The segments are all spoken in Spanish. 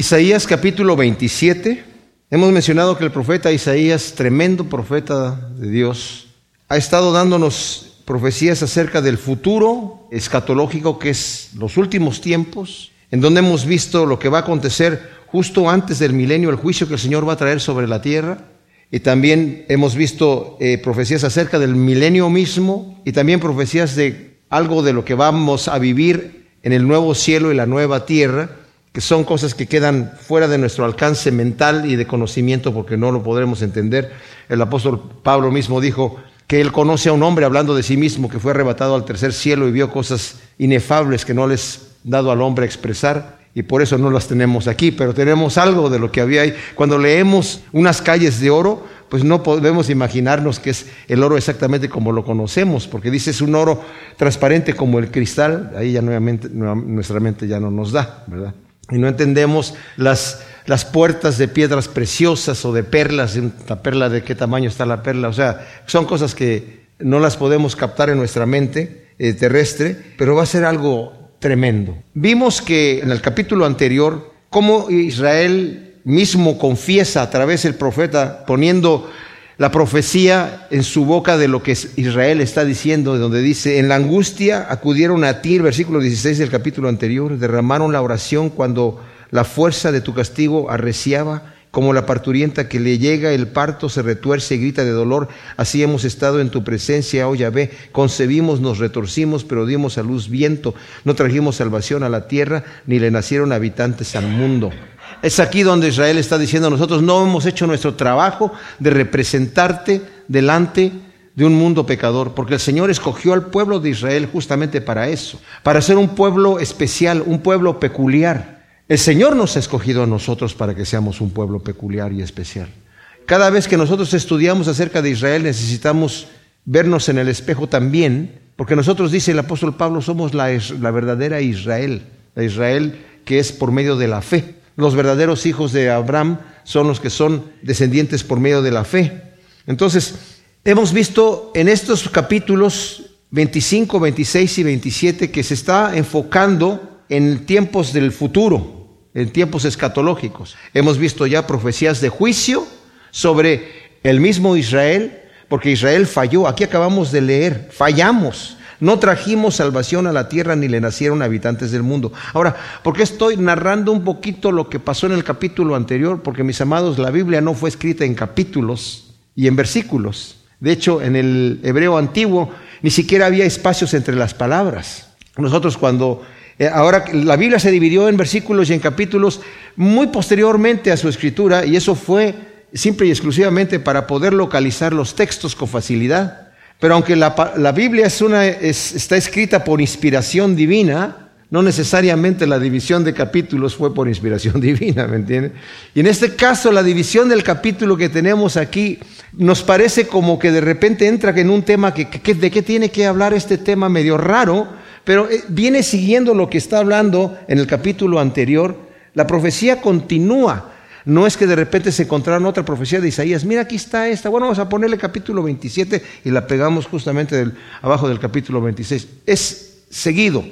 Isaías capítulo 27. Hemos mencionado que el profeta Isaías, tremendo profeta de Dios, ha estado dándonos profecías acerca del futuro escatológico que es los últimos tiempos, en donde hemos visto lo que va a acontecer justo antes del milenio, el juicio que el Señor va a traer sobre la tierra. Y también hemos visto eh, profecías acerca del milenio mismo y también profecías de algo de lo que vamos a vivir en el nuevo cielo y la nueva tierra que son cosas que quedan fuera de nuestro alcance mental y de conocimiento porque no lo podremos entender. El apóstol Pablo mismo dijo que él conoce a un hombre hablando de sí mismo que fue arrebatado al tercer cielo y vio cosas inefables que no les dado al hombre expresar y por eso no las tenemos aquí, pero tenemos algo de lo que había ahí. Cuando leemos unas calles de oro, pues no podemos imaginarnos que es el oro exactamente como lo conocemos, porque dice es un oro transparente como el cristal, ahí ya nuevamente nuestra mente ya no nos da, ¿verdad? Y no entendemos las, las puertas de piedras preciosas o de perlas, la perla de qué tamaño está la perla, o sea, son cosas que no las podemos captar en nuestra mente eh, terrestre, pero va a ser algo tremendo. Vimos que en el capítulo anterior, cómo Israel mismo confiesa a través del profeta, poniendo la profecía en su boca de lo que Israel está diciendo, de donde dice, en la angustia acudieron a ti, el versículo 16 del capítulo anterior, derramaron la oración cuando la fuerza de tu castigo arreciaba, como la parturienta que le llega el parto se retuerce y grita de dolor, así hemos estado en tu presencia, oh Yahvé, concebimos, nos retorcimos, pero dimos a luz viento, no trajimos salvación a la tierra, ni le nacieron habitantes al mundo. Es aquí donde Israel está diciendo, nosotros no hemos hecho nuestro trabajo de representarte delante de un mundo pecador, porque el Señor escogió al pueblo de Israel justamente para eso, para ser un pueblo especial, un pueblo peculiar. El Señor nos ha escogido a nosotros para que seamos un pueblo peculiar y especial. Cada vez que nosotros estudiamos acerca de Israel necesitamos vernos en el espejo también, porque nosotros, dice el apóstol Pablo, somos la, la verdadera Israel, la Israel que es por medio de la fe. Los verdaderos hijos de Abraham son los que son descendientes por medio de la fe. Entonces, hemos visto en estos capítulos 25, 26 y 27 que se está enfocando en tiempos del futuro, en tiempos escatológicos. Hemos visto ya profecías de juicio sobre el mismo Israel, porque Israel falló. Aquí acabamos de leer, fallamos. No trajimos salvación a la tierra ni le nacieron habitantes del mundo. Ahora, ¿por qué estoy narrando un poquito lo que pasó en el capítulo anterior? Porque mis amados, la Biblia no fue escrita en capítulos y en versículos. De hecho, en el hebreo antiguo ni siquiera había espacios entre las palabras. Nosotros cuando eh, ahora la Biblia se dividió en versículos y en capítulos muy posteriormente a su escritura y eso fue simple y exclusivamente para poder localizar los textos con facilidad. Pero aunque la, Biblia está escrita por inspiración divina, no necesariamente la división de capítulos fue por inspiración divina, ¿me entiende? Y en este caso, la división del capítulo que tenemos aquí nos parece como que de repente entra en un tema que, de qué tiene que hablar este tema medio raro, pero eh, viene siguiendo lo que está hablando en el capítulo anterior. La profecía continúa. No es que de repente se encontraron otra profecía de Isaías, mira aquí está esta, bueno, vamos a ponerle capítulo 27 y la pegamos justamente abajo del capítulo 26. Es seguido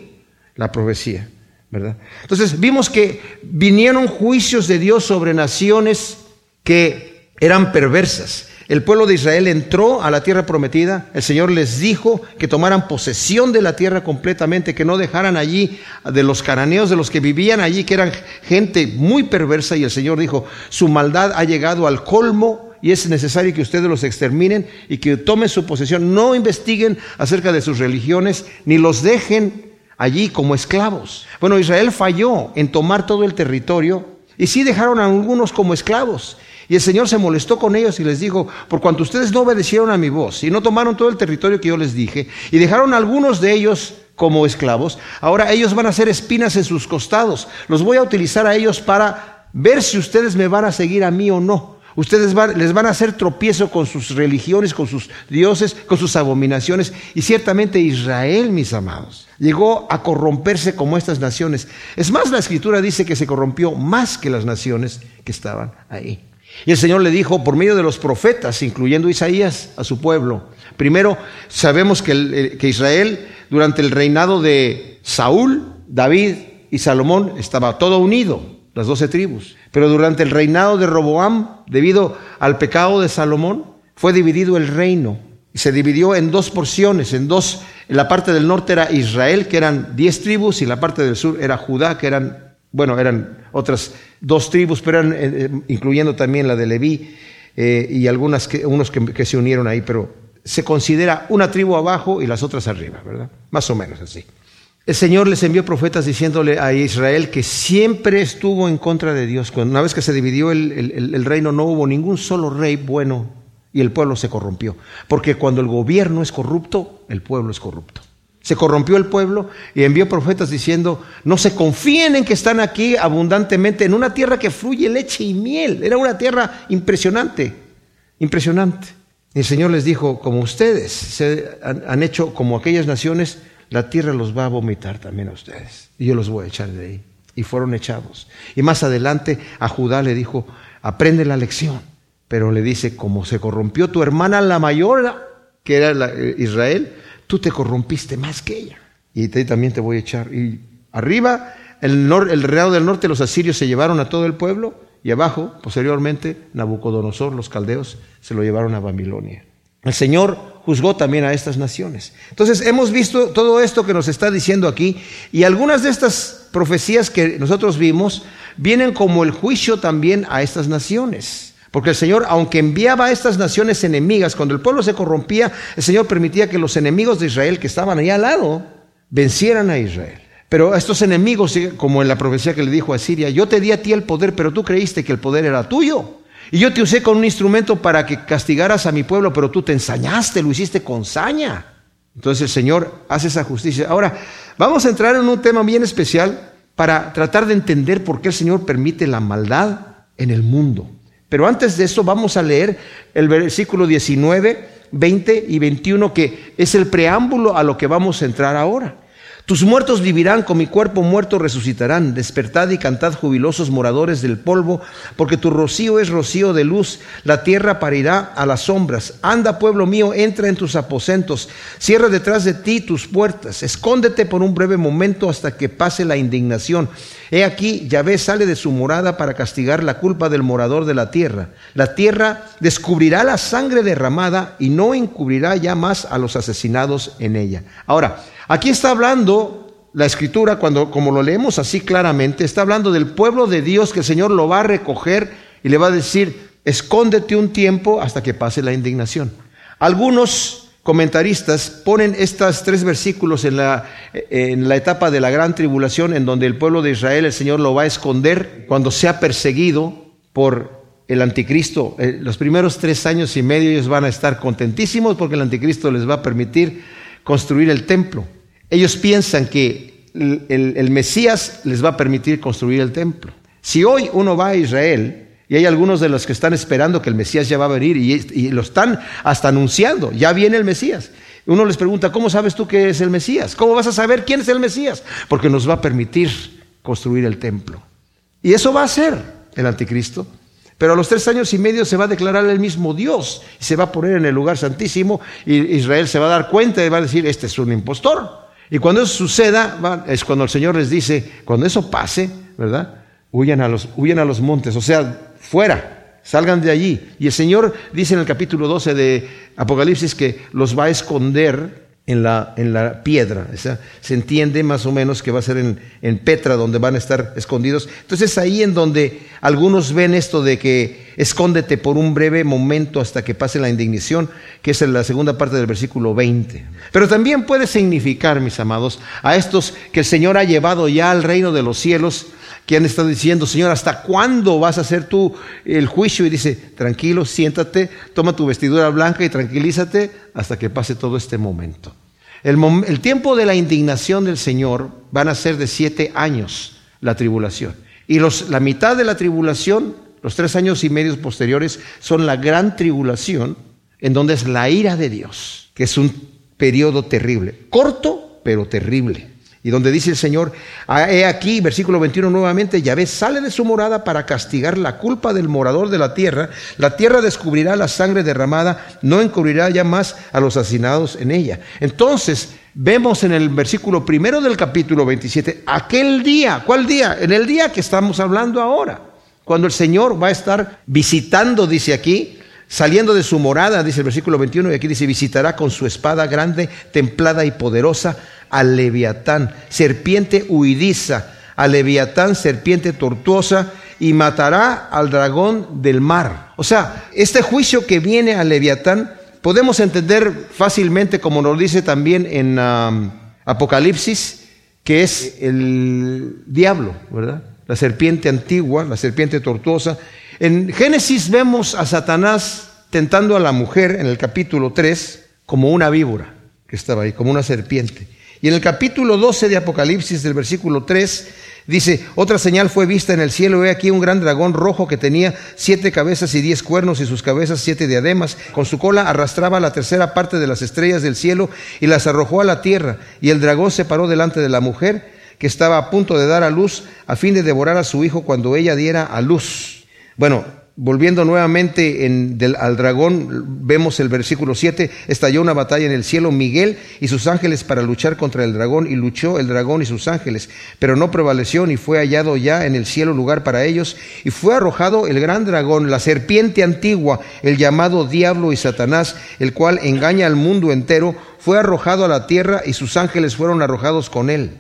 la profecía, ¿verdad? Entonces vimos que vinieron juicios de Dios sobre naciones que eran perversas. El pueblo de Israel entró a la tierra prometida, el Señor les dijo que tomaran posesión de la tierra completamente, que no dejaran allí de los cananeos, de los que vivían allí, que eran gente muy perversa, y el Señor dijo, su maldad ha llegado al colmo y es necesario que ustedes los exterminen y que tomen su posesión, no investiguen acerca de sus religiones, ni los dejen allí como esclavos. Bueno, Israel falló en tomar todo el territorio y sí dejaron a algunos como esclavos. Y el Señor se molestó con ellos y les dijo, por cuanto ustedes no obedecieron a mi voz y no tomaron todo el territorio que yo les dije y dejaron a algunos de ellos como esclavos, ahora ellos van a ser espinas en sus costados. Los voy a utilizar a ellos para ver si ustedes me van a seguir a mí o no. Ustedes les van a hacer tropiezo con sus religiones, con sus dioses, con sus abominaciones. Y ciertamente Israel, mis amados, llegó a corromperse como estas naciones. Es más, la escritura dice que se corrompió más que las naciones que estaban ahí. Y el Señor le dijo por medio de los profetas, incluyendo Isaías, a su pueblo. Primero, sabemos que, Israel, durante el reinado de Saúl, David y Salomón, estaba todo unido. las doce tribus. Pero durante el reinado de Roboam, debido al pecado de Salomón, fue dividido el reino. Y se dividió en dos porciones, en dos, la parte del norte era Israel, que eran diez tribus, y la parte del sur era Judá, que eran, bueno, eran otras dos tribus, pero eran, eh, eh, incluyendo también la de Leví, eh, y algunas que, unos que, se unieron ahí, pero se considera una tribu abajo y las otras arriba, ¿verdad? Más o menos así. El Señor les envió profetas diciéndole a Israel que siempre estuvo en contra de Dios. Una vez que se dividió el, reino no hubo ningún solo rey bueno y el pueblo se corrompió. Porque cuando el gobierno es corrupto, el pueblo es corrupto. Se corrompió el pueblo y envió profetas diciendo, no se confíen en que están aquí abundantemente en una tierra que fluye leche y miel. Era una tierra impresionante, impresionante. Y el Señor les dijo, como ustedes se han hecho como aquellas naciones, la tierra los va a vomitar también a ustedes. Y yo los voy a echar de ahí. Y fueron echados. Y más adelante a Judá le dijo, aprende la lección. Pero le dice, como se corrompió tu hermana la mayor, que era eh, Israel, tú te corrompiste más que ella. Y te, también te voy a echar. Y arriba, el, el reinado del norte, los asirios se llevaron a todo el pueblo. Y abajo, posteriormente, Nabucodonosor, los caldeos, se lo llevaron a Babilonia. El Señor juzgó también a estas naciones. Entonces hemos visto todo esto que nos está diciendo aquí y algunas de estas profecías que nosotros vimos vienen como el juicio también a estas naciones. Porque el Señor, aunque enviaba a estas naciones enemigas, cuando el pueblo se corrompía, el Señor permitía que los enemigos de Israel que estaban ahí al lado vencieran a Israel. Pero estos enemigos, como en la profecía que le dijo a Siria, yo te di a ti el poder, pero tú creíste que el poder era tuyo. Y yo te usé con un instrumento para que castigaras a mi pueblo, pero tú te ensañaste, lo hiciste con saña. Entonces el Señor hace esa justicia. Ahora, vamos a entrar en un tema bien especial para tratar de entender por qué el Señor permite la maldad en el mundo. Pero antes de eso vamos a leer el versículo 19, 20 y 21, que es el preámbulo a lo que vamos a entrar ahora. Tus muertos vivirán, con mi cuerpo muerto resucitarán. Despertad y cantad jubilosos moradores del polvo, porque tu rocío es rocío de luz. La tierra parirá a las sombras. Anda, pueblo mío, entra en tus aposentos. Cierra detrás de ti tus puertas. Escóndete por un breve momento hasta que pase la indignación. He aquí, Yahvé sale de su morada para castigar la culpa del morador de la tierra. La tierra descubrirá la sangre derramada y no encubrirá ya más a los asesinados en ella. Ahora, Aquí está hablando la escritura, cuando, como lo leemos así claramente, está hablando del pueblo de Dios que el Señor lo va a recoger y le va a decir, escóndete un tiempo hasta que pase la indignación. Algunos comentaristas ponen estos tres versículos en la, en la etapa de la gran tribulación, en donde el pueblo de Israel, el Señor lo va a esconder cuando sea perseguido por el anticristo. Eh, los primeros tres años y medio ellos van a estar contentísimos porque el anticristo les va a permitir construir el templo. Ellos piensan que el, Mesías les va a permitir construir el templo. Si hoy uno va a Israel, y hay algunos de los que están esperando que el Mesías ya va a venir y, lo están hasta anunciando, ya viene el Mesías. Uno les pregunta, ¿cómo sabes tú que es el Mesías? ¿Cómo vas a saber quién es el Mesías? Porque nos va a permitir construir el templo. Y eso va a ser el anticristo. Pero a los tres años y medio se va a declarar el mismo Dios y se va a poner en el lugar santísimo y Israel se va a dar cuenta y va a decir, este es un impostor. Y cuando eso suceda, es cuando el Señor les dice, cuando eso pase, ¿verdad? Huyan a los, huyan a los montes, o sea, fuera, salgan de allí. Y el Señor dice en el capítulo 12 de Apocalipsis que los va a esconder en la, en la piedra. se entiende más o menos que va a ser en, Petra donde van a estar escondidos. Entonces ahí en donde algunos ven esto de que escóndete por un breve momento hasta que pase la indignación, que es en la segunda parte del versículo 20. Pero también puede significar, mis amados, a estos que el Señor ha llevado ya al reino de los cielos, que han estado diciendo, Señor, ¿hasta cuándo vas a hacer tú el juicio? Y dice, tranquilo, siéntate, toma tu vestidura blanca y tranquilízate hasta que pase todo este momento. El, tiempo de la indignación del Señor van a ser de siete años la tribulación. Y los, la mitad de la tribulación, los tres años y medio posteriores, son la gran tribulación, en donde es la ira de Dios, que es un periodo terrible, corto, pero terrible. Y donde dice el Señor, ah, he aquí, versículo 21 nuevamente, Yahvé sale de su morada para castigar la culpa del morador de la tierra. La tierra descubrirá la sangre derramada, no encubrirá ya más a los asesinados en ella. Entonces, vemos en el versículo primero del capítulo 27, aquel día, ¿cuál día? En el día que estamos hablando ahora, cuando el Señor va a estar visitando, dice aquí, saliendo de su morada, dice el versículo 21, y aquí dice, visitará con su espada grande, templada y poderosa al leviatán, serpiente huidiza, al leviatán, serpiente tortuosa, y matará al dragón del mar. O sea, este juicio que viene al leviatán podemos entender fácilmente, como nos dice también en Apocalipsis, que es el diablo, ¿verdad? La serpiente antigua, la serpiente tortuosa. En Génesis vemos a Satanás tentando a la mujer en el capítulo 3 como una víbora que estaba ahí, como una serpiente. Y en el capítulo 12 de Apocalipsis, del versículo 3, dice, otra señal fue vista en el cielo, he aquí un gran dragón rojo que tenía siete cabezas y diez cuernos y sus cabezas siete diademas, con su cola arrastraba la tercera parte de las estrellas del cielo y las arrojó a la tierra, y el dragón se paró delante de la mujer que estaba a punto de dar a luz a fin de devorar a su hijo cuando ella diera a luz. Bueno, Volviendo nuevamente al dragón, vemos el versículo 7, estalló una batalla en el cielo, Miguel y sus ángeles para luchar contra el dragón, y luchó el dragón y sus ángeles, pero no prevaleció ni fue hallado ya en el cielo lugar para ellos, y fue arrojado el gran dragón, la serpiente antigua, el llamado diablo y Satanás, el cual engaña al mundo entero, fue arrojado a la tierra y sus ángeles fueron arrojados con él.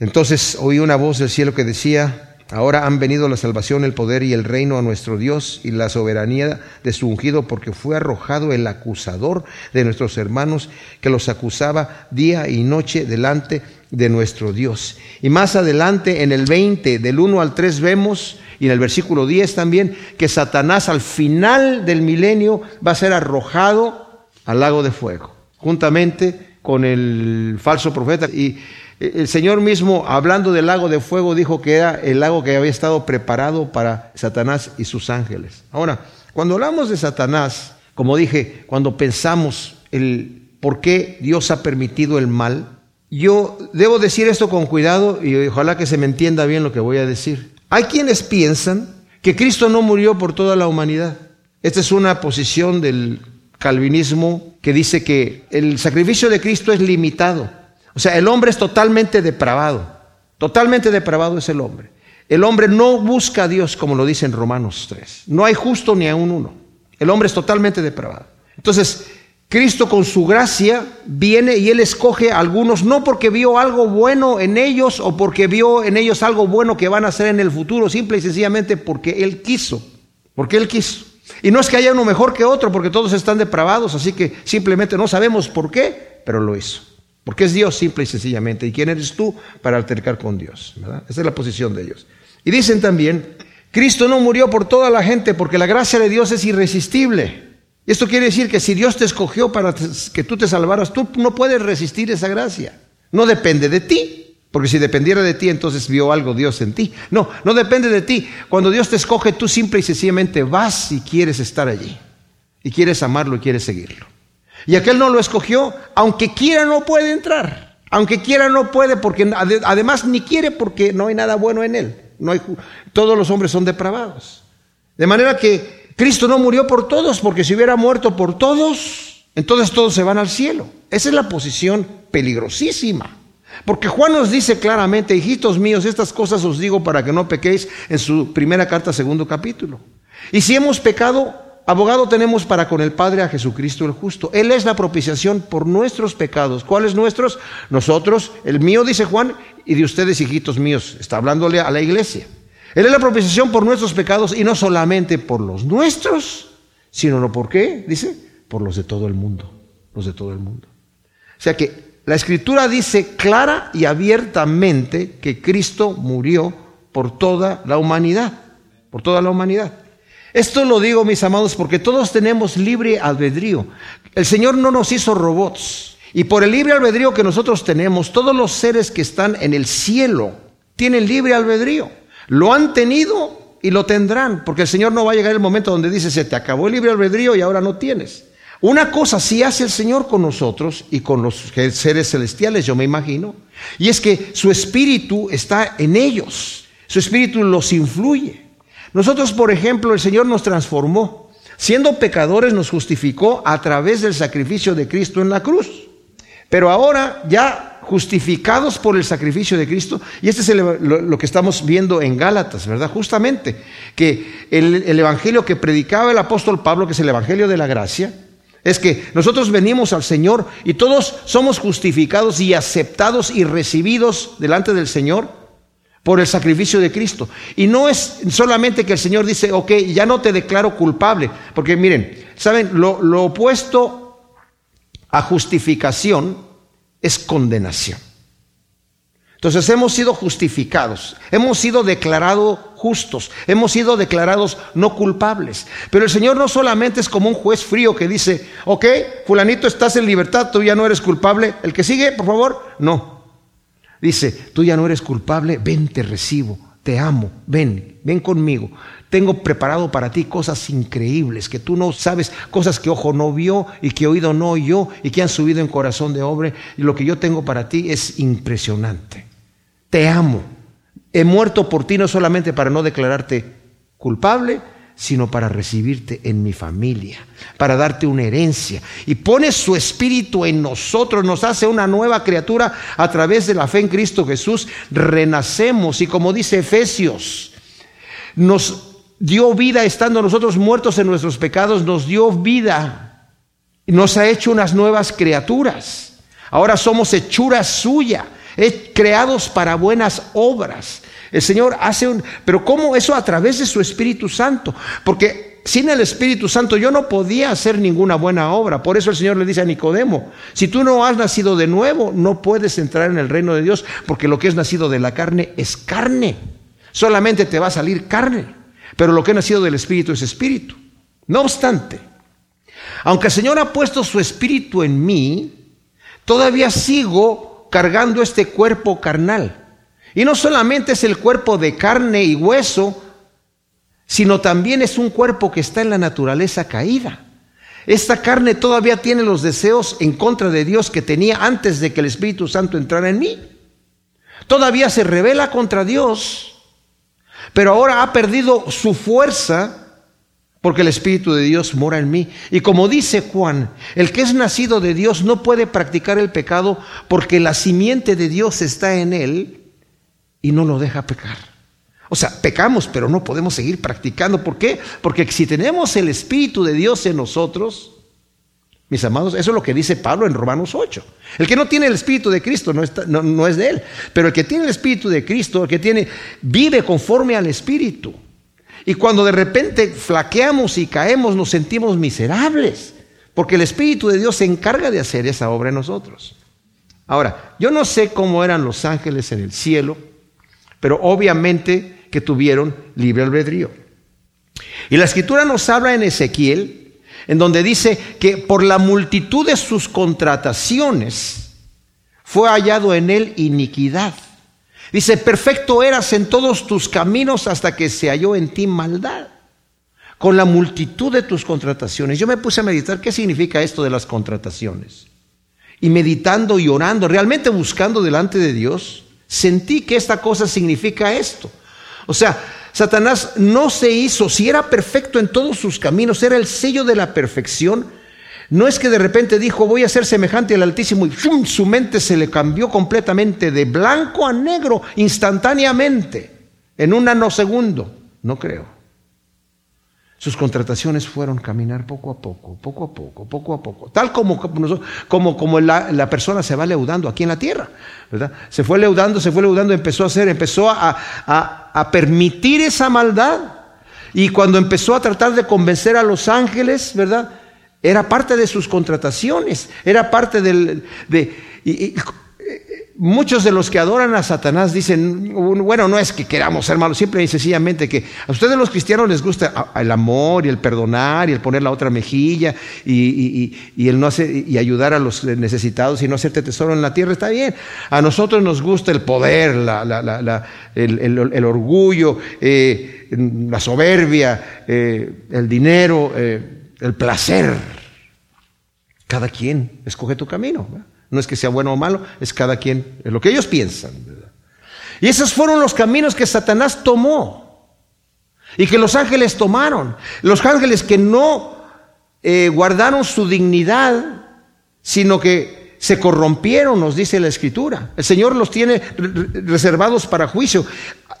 Entonces oí una voz del cielo que decía, Ahora han venido la salvación, el poder y el reino a nuestro Dios y la soberanía de su ungido, porque fue arrojado el acusador de nuestros hermanos que los acusaba día y noche delante de nuestro Dios. Y más adelante, en el 20, del 1 al 3, vemos, y en el versículo 10 también, que Satanás al final del milenio va a ser arrojado al lago de fuego, juntamente con el falso profeta. Y el Señor mismo, hablando del lago de fuego, dijo que era el lago que había estado preparado para Satanás y sus ángeles. Ahora, cuando hablamos de Satanás, como dije, cuando pensamos el por qué Dios ha permitido el mal, yo debo decir esto con cuidado y ojalá que se me entienda bien lo que voy a decir. Hay quienes piensan que Cristo no murió por toda la humanidad. Esta es una posición del calvinismo que dice que el sacrificio de Cristo es limitado. O sea, el hombre es totalmente depravado. Totalmente depravado es el hombre. El hombre no busca a Dios como lo dice en Romanos 3. No hay justo ni a un uno. El hombre es totalmente depravado. Entonces, Cristo con su gracia viene y Él escoge a algunos no porque vio algo bueno en ellos o porque vio en ellos algo bueno que van a hacer en el futuro, simple y sencillamente porque Él quiso. Porque Él quiso. Y no es que haya uno mejor que otro porque todos están depravados, así que simplemente no sabemos por qué, pero lo hizo. Porque es Dios simple y sencillamente. ¿Y quién eres tú para altercar con Dios? Esa es la posición de ellos. Y dicen también, Cristo no murió por toda la gente porque la gracia de Dios es irresistible. Esto quiere decir que si Dios te escogió para que tú te salvaras, tú no puedes resistir esa gracia. No depende de ti. Porque si dependiera de ti, entonces vio algo Dios en ti. No, no depende de ti. Cuando Dios te escoge, tú simple y sencillamente vas y quieres estar allí. Y quieres amarlo y quieres seguirlo. Y aquel no lo escogió, aunque quiera no puede entrar. Aunque quiera no puede, porque además ni quiere porque no hay nada bueno en él. No hay, todos los hombres son depravados. De manera que Cristo no murió por todos, porque si hubiera muerto por todos, entonces todos se van al cielo. Esa es la posición peligrosísima. Porque Juan nos dice claramente, hijitos míos, estas cosas os digo para que no pequéis en su primera carta, segundo capítulo. Y si hemos pecado, Abogado tenemos para con el Padre a Jesucristo el justo. Él es la propiciación por nuestros pecados. ¿Cuáles nuestros? Nosotros, el mío, dice Juan, y de ustedes, hijitos míos. Está hablándole a la iglesia. Él es la propiciación por nuestros pecados y no solamente por los nuestros, sino no por qué, dice, por los de todo el mundo. Los de todo el mundo. O sea que la escritura dice clara y abiertamente que Cristo murió por toda la humanidad. Por toda la humanidad. Esto lo digo, mis amados, porque todos tenemos libre albedrío. El Señor no nos hizo robots. Y por el libre albedrío que nosotros tenemos, todos los seres que están en el cielo tienen libre albedrío. Lo han tenido y lo tendrán, porque el Señor no va a llegar el momento donde dice, se te acabó el libre albedrío y ahora no tienes. Una cosa sí hace el Señor con nosotros y con los seres celestiales, yo me imagino, y es que su espíritu está en ellos, su espíritu los influye. Nosotros, por ejemplo, el Señor nos transformó. Siendo pecadores nos justificó a través del sacrificio de Cristo en la cruz. Pero ahora ya justificados por el sacrificio de Cristo, y este es lo, que estamos viendo en Gálatas, ¿verdad? Justamente, que el Evangelio que predicaba el apóstol Pablo, que es el Evangelio de la gracia, es que nosotros venimos al Señor y todos somos justificados y aceptados y recibidos delante del Señor por el sacrificio de Cristo. Y no es solamente que el Señor dice, ok, ya no te declaro culpable, porque miren, ¿saben? Lo, opuesto a justificación es condenación. Entonces hemos sido justificados, hemos sido declarados justos, hemos sido declarados no culpables. Pero el Señor no solamente es como un juez frío que dice, ok, fulanito estás en libertad, tú ya no eres culpable, el que sigue, por favor, no. Dice, tú ya no eres culpable, ven, te recibo, te amo, ven, ven conmigo. Tengo preparado para ti cosas increíbles que tú no sabes, cosas que ojo no vio y que oído no oyó y que han subido en corazón de hombre. Y lo que yo tengo para ti es impresionante te amo. He muerto por ti no solamente para no declararte culpable, sino para recibirte en mi familia, para darte una herencia. Y pone su espíritu en nosotros, nos hace una nueva criatura a través de la fe en Cristo Jesús. Renacemos y como dice Efesios, nos dio vida estando nosotros muertos en nuestros pecados, nos dio vida nos ha hecho unas nuevas criaturas. Ahora somos hechura suya creados para buenas obras. El Señor hace un... Pero ¿cómo eso a través de su Espíritu Santo? Porque sin el Espíritu Santo yo no podía hacer ninguna buena obra. Por eso el Señor le dice a Nicodemo, si tú no has nacido de nuevo, no puedes entrar en el reino de Dios, porque lo que es nacido de la carne es carne. Solamente te va a salir carne. Pero lo que ha nacido del Espíritu es Espíritu. No obstante, aunque el Señor ha puesto su Espíritu en mí, todavía sigo cargando este cuerpo carnal. Y no solamente es el cuerpo de carne y hueso, sino también es un cuerpo que está en la naturaleza caída. Esta carne todavía tiene los deseos en contra de Dios que tenía antes de que el Espíritu Santo entrara en mí. Todavía se revela contra Dios, pero ahora ha perdido su fuerza porque el Espíritu de Dios mora en mí. Y como dice Juan, el que es nacido de Dios no puede practicar el pecado porque la simiente de Dios está en él y no lo deja pecar. O sea, pecamos, pero no podemos seguir practicando. ¿Por qué? Porque si tenemos el Espíritu de Dios en nosotros, mis amados, eso es lo que dice Pablo en Romanos 8. El que no tiene el Espíritu de Cristo no, no es de él, pero el que tiene el Espíritu de Cristo, el que tiene, vive conforme al Espíritu. Y cuando de repente flaqueamos y caemos, nos sentimos miserables, porque el Espíritu de Dios se encarga de hacer esa obra en nosotros. Ahora, yo no sé cómo eran los ángeles en el cielo, pero obviamente que tuvieron libre albedrío. Y la escritura nos habla en Ezequiel, en donde dice que por la multitud de sus contrataciones fue hallado en él iniquidad. Dice, perfecto eras en todos tus caminos hasta que se halló en ti maldad, con la multitud de tus contrataciones. Yo me puse a meditar qué significa esto de las contrataciones. Y meditando y orando, realmente buscando delante de Dios, sentí que esta cosa significa esto. O sea, Satanás no se hizo, si era perfecto en todos sus caminos, era el sello de la perfección, no es que de repente dijo, voy a ser semejante al Altísimo y su mente se le cambió completamente de blanco a negro instantáneamente, en un nanosegundo. No creo. Sus contrataciones fueron caminar poco a poco, poco a poco, poco a poco, tal como, como, como la, persona se va leudando aquí en la tierra, ¿verdad? Se fue leudando, se fue leudando, empezó a hacer, empezó a, a permitir esa maldad. Y cuando empezó a tratar de convencer a los ángeles, ¿verdad? Era parte de sus contrataciones, era parte del... De, muchos de los que adoran a Satanás dicen, bueno, no es que queramos ser malos, simple y sencillamente que a ustedes los cristianos les gusta el amor y el perdonar y el poner la otra mejilla y, el no hacer, y ayudar a los necesitados y no hacerte tesoro en la tierra, está bien. A nosotros nos gusta el poder, el, orgullo, eh, la soberbia, eh, el dinero. Eh, el placer. Cada quien escoge tu camino. No es que sea bueno o malo, es cada quien, es lo que ellos piensan. Y esos fueron los caminos que Satanás tomó y que los ángeles tomaron. Los ángeles que no eh, guardaron su dignidad, sino que se corrompieron, nos dice la Escritura. El Señor los tiene reservados para juicio.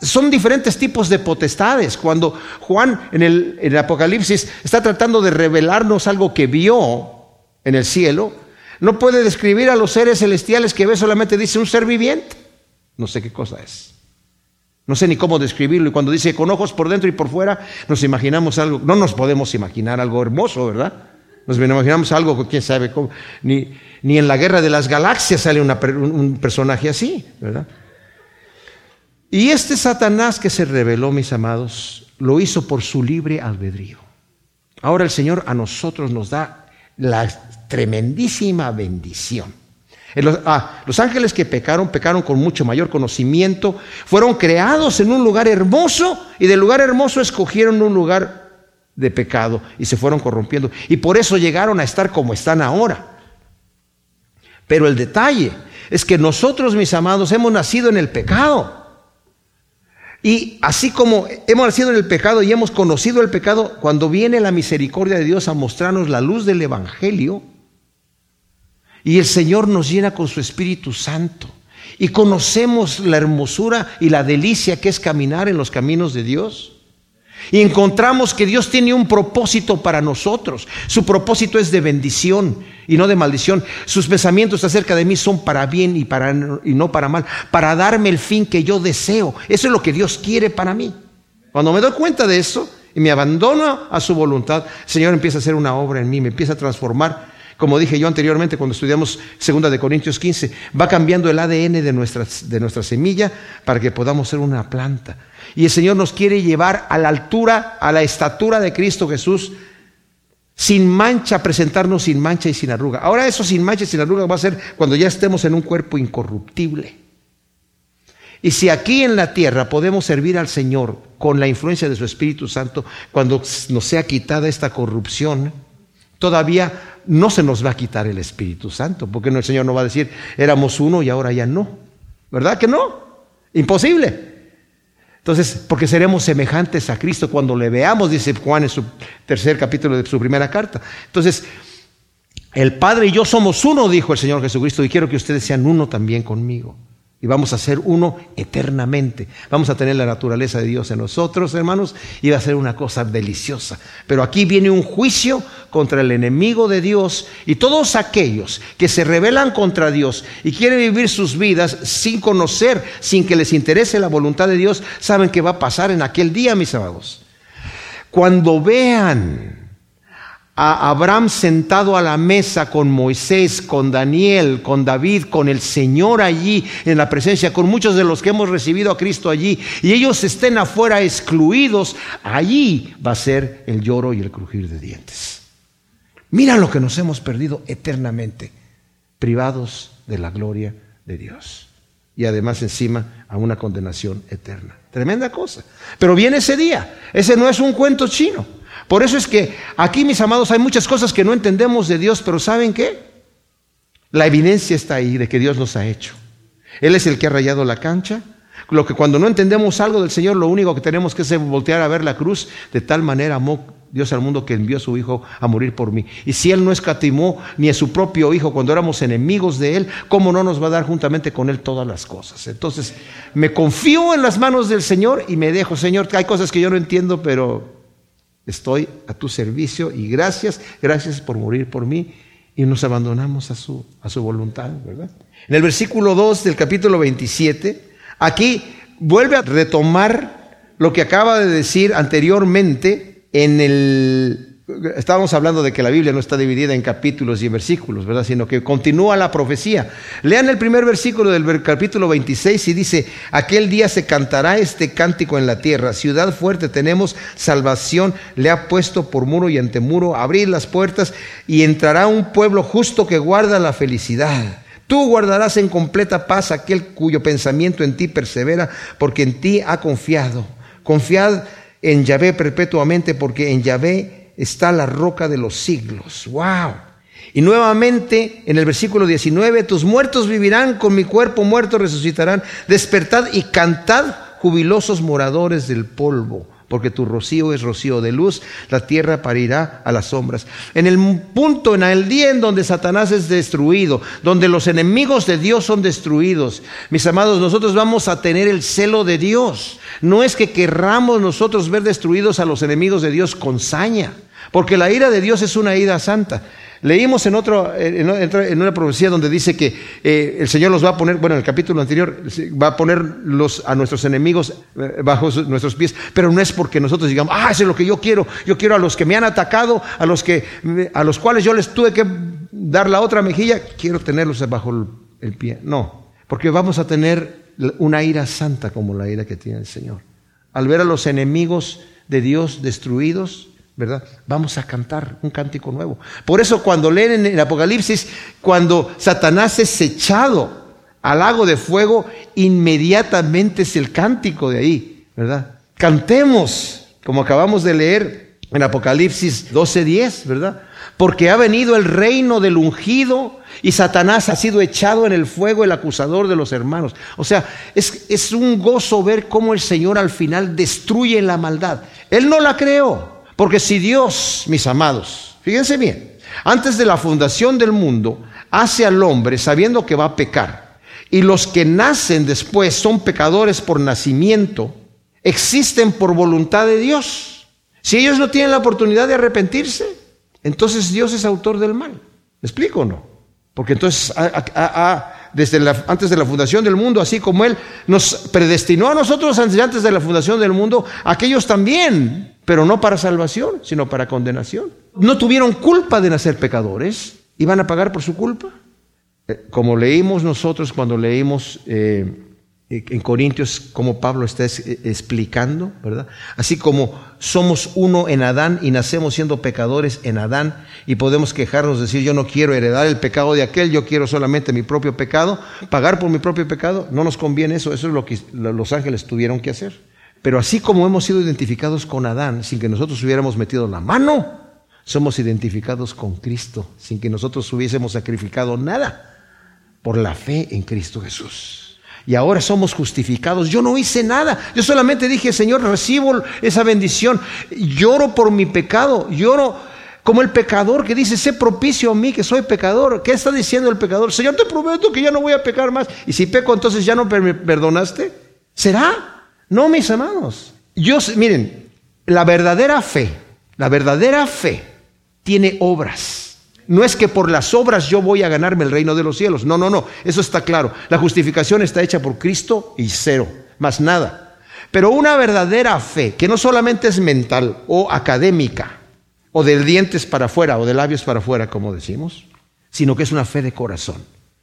Son diferentes tipos de potestades. Cuando Juan en el, en el Apocalipsis está tratando de revelarnos algo que vio en el cielo, no puede describir a los seres celestiales que ve, solamente dice un ser viviente. No sé qué cosa es. No sé ni cómo describirlo. Y cuando dice con ojos por dentro y por fuera, nos imaginamos algo. No nos podemos imaginar algo hermoso, ¿verdad? Nos imaginamos algo, quién sabe cómo. Ni, ni en la guerra de las galaxias sale un personaje así, ¿verdad? Y este Satanás que se reveló, mis amados, lo hizo por su libre albedrío. Ahora el Señor a nosotros nos da la tremendísima bendición. Los, ah, los ángeles que pecaron, pecaron con mucho mayor conocimiento, fueron creados en un lugar hermoso y del lugar hermoso escogieron un lugar de pecado y se fueron corrompiendo. Y por eso llegaron a estar como están ahora. Pero el detalle es que nosotros, mis amados, hemos nacido en el pecado. Y así como hemos nacido en el pecado y hemos conocido el pecado, cuando viene la misericordia de Dios a mostrarnos la luz del Evangelio, y el Señor nos llena con su Espíritu Santo, y conocemos la hermosura y la delicia que es caminar en los caminos de Dios, y encontramos que Dios tiene un propósito para nosotros. Su propósito es de bendición y no de maldición. Sus pensamientos acerca de mí son para bien y, para, y no para mal, para darme el fin que yo deseo. Eso es lo que Dios quiere para mí. Cuando me doy cuenta de eso y me abandono a su voluntad, el Señor empieza a hacer una obra en mí, me empieza a transformar. Como dije yo anteriormente cuando estudiamos 2 de Corintios 15, va cambiando el ADN de nuestra, de nuestra semilla para que podamos ser una planta. Y el Señor nos quiere llevar a la altura, a la estatura de Cristo Jesús, sin mancha, presentarnos sin mancha y sin arruga. Ahora eso sin mancha y sin arruga va a ser cuando ya estemos en un cuerpo incorruptible. Y si aquí en la tierra podemos servir al Señor con la influencia de su Espíritu Santo, cuando nos sea quitada esta corrupción, todavía no se nos va a quitar el Espíritu Santo, porque el Señor no va a decir, éramos uno y ahora ya no. ¿Verdad que no? Imposible. Entonces, porque seremos semejantes a Cristo cuando le veamos, dice Juan en su tercer capítulo de su primera carta. Entonces, el Padre y yo somos uno, dijo el Señor Jesucristo, y quiero que ustedes sean uno también conmigo. Y vamos a ser uno eternamente. Vamos a tener la naturaleza de Dios en nosotros, hermanos, y va a ser una cosa deliciosa. Pero aquí viene un juicio contra el enemigo de Dios y todos aquellos que se rebelan contra Dios y quieren vivir sus vidas sin conocer, sin que les interese la voluntad de Dios, saben qué va a pasar en aquel día, mis amados. Cuando vean a Abraham sentado a la mesa con Moisés, con Daniel, con David, con el Señor allí en la presencia, con muchos de los que hemos recibido a Cristo allí, y ellos estén afuera excluidos, allí va a ser el lloro y el crujir de dientes. Mira lo que nos hemos perdido eternamente, privados de la gloria de Dios. Y además encima a una condenación eterna. Tremenda cosa. Pero viene ese día. Ese no es un cuento chino. Por eso es que aquí, mis amados, hay muchas cosas que no entendemos de Dios, pero ¿saben qué? La evidencia está ahí de que Dios nos ha hecho. Él es el que ha rayado la cancha. Lo que cuando no entendemos algo del Señor, lo único que tenemos que hacer es voltear a ver la cruz. De tal manera amó Dios al mundo que envió a su Hijo a morir por mí. Y si Él no escatimó ni a su propio Hijo cuando éramos enemigos de Él, ¿cómo no nos va a dar juntamente con Él todas las cosas? Entonces, me confío en las manos del Señor y me dejo, Señor, hay cosas que yo no entiendo, pero estoy a tu servicio y gracias, gracias por morir por mí y nos abandonamos a su, a su voluntad, ¿verdad? En el versículo 2 del capítulo 27, aquí vuelve a retomar lo que acaba de decir anteriormente en el Estábamos hablando de que la Biblia no está dividida en capítulos y en versículos, ¿verdad? Sino que continúa la profecía. Lean el primer versículo del capítulo 26 y dice, aquel día se cantará este cántico en la tierra. Ciudad fuerte tenemos salvación, le ha puesto por muro y antemuro, abrir las puertas y entrará un pueblo justo que guarda la felicidad. Tú guardarás en completa paz aquel cuyo pensamiento en ti persevera, porque en ti ha confiado. Confiad en Yahvé perpetuamente, porque en Yahvé está la roca de los siglos. ¡Wow! Y nuevamente en el versículo 19, tus muertos vivirán, con mi cuerpo muerto resucitarán, despertad y cantad jubilosos moradores del polvo porque tu rocío es rocío de luz, la tierra parirá a las sombras. En el punto, en el día en donde Satanás es destruido, donde los enemigos de Dios son destruidos, mis amados, nosotros vamos a tener el celo de Dios. No es que querramos nosotros ver destruidos a los enemigos de Dios con saña, porque la ira de Dios es una ira santa. Leímos en, otro, en una profecía donde dice que eh, el Señor los va a poner, bueno, en el capítulo anterior, va a poner a nuestros enemigos eh, bajo nuestros pies, pero no es porque nosotros digamos, ah, eso es lo que yo quiero, yo quiero a los que me han atacado, a los, que, a los cuales yo les tuve que dar la otra mejilla, quiero tenerlos bajo el pie. No, porque vamos a tener una ira santa como la ira que tiene el Señor. Al ver a los enemigos de Dios destruidos, ¿verdad? Vamos a cantar un cántico nuevo. Por eso cuando leen en el Apocalipsis, cuando Satanás es echado al lago de fuego, inmediatamente es el cántico de ahí, ¿verdad? Cantemos, como acabamos de leer en Apocalipsis 12:10, ¿verdad? Porque ha venido el reino del ungido y Satanás ha sido echado en el fuego, el acusador de los hermanos. O sea, es, es un gozo ver cómo el Señor al final destruye la maldad. Él no la creó. Porque si Dios, mis amados, fíjense bien, antes de la fundación del mundo, hace al hombre sabiendo que va a pecar, y los que nacen después son pecadores por nacimiento, existen por voluntad de Dios. Si ellos no tienen la oportunidad de arrepentirse, entonces Dios es autor del mal. ¿Me explico o no? Porque entonces desde antes de la fundación del mundo, así como Él nos predestinó a nosotros antes de la fundación del mundo, aquellos también pero no para salvación, sino para condenación. No tuvieron culpa de nacer pecadores y van a pagar por su culpa. Eh, como leímos nosotros cuando leímos eh, en Corintios, como Pablo está eh, explicando, ¿verdad? Así como somos uno en Adán y nacemos siendo pecadores en Adán y podemos quejarnos, decir, yo no quiero heredar el pecado de aquel, yo quiero solamente mi propio pecado, pagar por mi propio pecado, no nos conviene eso, eso es lo que los ángeles tuvieron que hacer. Pero así como hemos sido identificados con Adán sin que nosotros hubiéramos metido la mano, somos identificados con Cristo sin que nosotros hubiésemos sacrificado nada por la fe en Cristo Jesús. Y ahora somos justificados. Yo no hice nada. Yo solamente dije, Señor, recibo esa bendición. Lloro por mi pecado. Lloro como el pecador que dice, sé propicio a mí que soy pecador. ¿Qué está diciendo el pecador? Señor, te prometo que ya no voy a pecar más. Y si peco, entonces ya no me perdonaste. ¿Será? No, mis amados. Yo, miren, la verdadera fe, la verdadera fe tiene obras. No es que por las obras yo voy a ganarme el reino de los cielos. No, no, no. Eso está claro. La justificación está hecha por Cristo y cero, más nada. Pero una verdadera fe, que no solamente es mental o académica, o de dientes para afuera, o de labios para afuera, como decimos, sino que es una fe de corazón.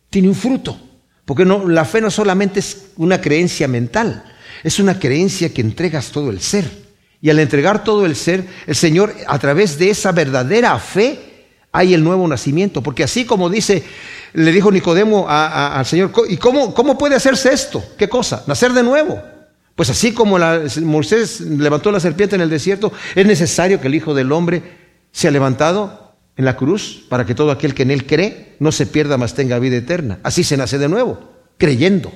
Tiene un fruto. Porque no, la fe no solamente es una creencia mental, es una creencia que entregas todo el ser. Y al entregar todo el ser, el Señor, a través de esa verdadera fe, hay el nuevo nacimiento. Porque así como dice, le dijo Nicodemo al Señor, ¿y cómo, cómo puede hacerse esto? ¿Qué cosa? Nacer de nuevo. Pues así como Moisés levantó la serpiente en el desierto, es necesario que el Hijo del Hombre sea levantado en la cruz para que todo aquel que en él cree no se pierda, mas tenga vida eterna. Así se nace de nuevo, creyendo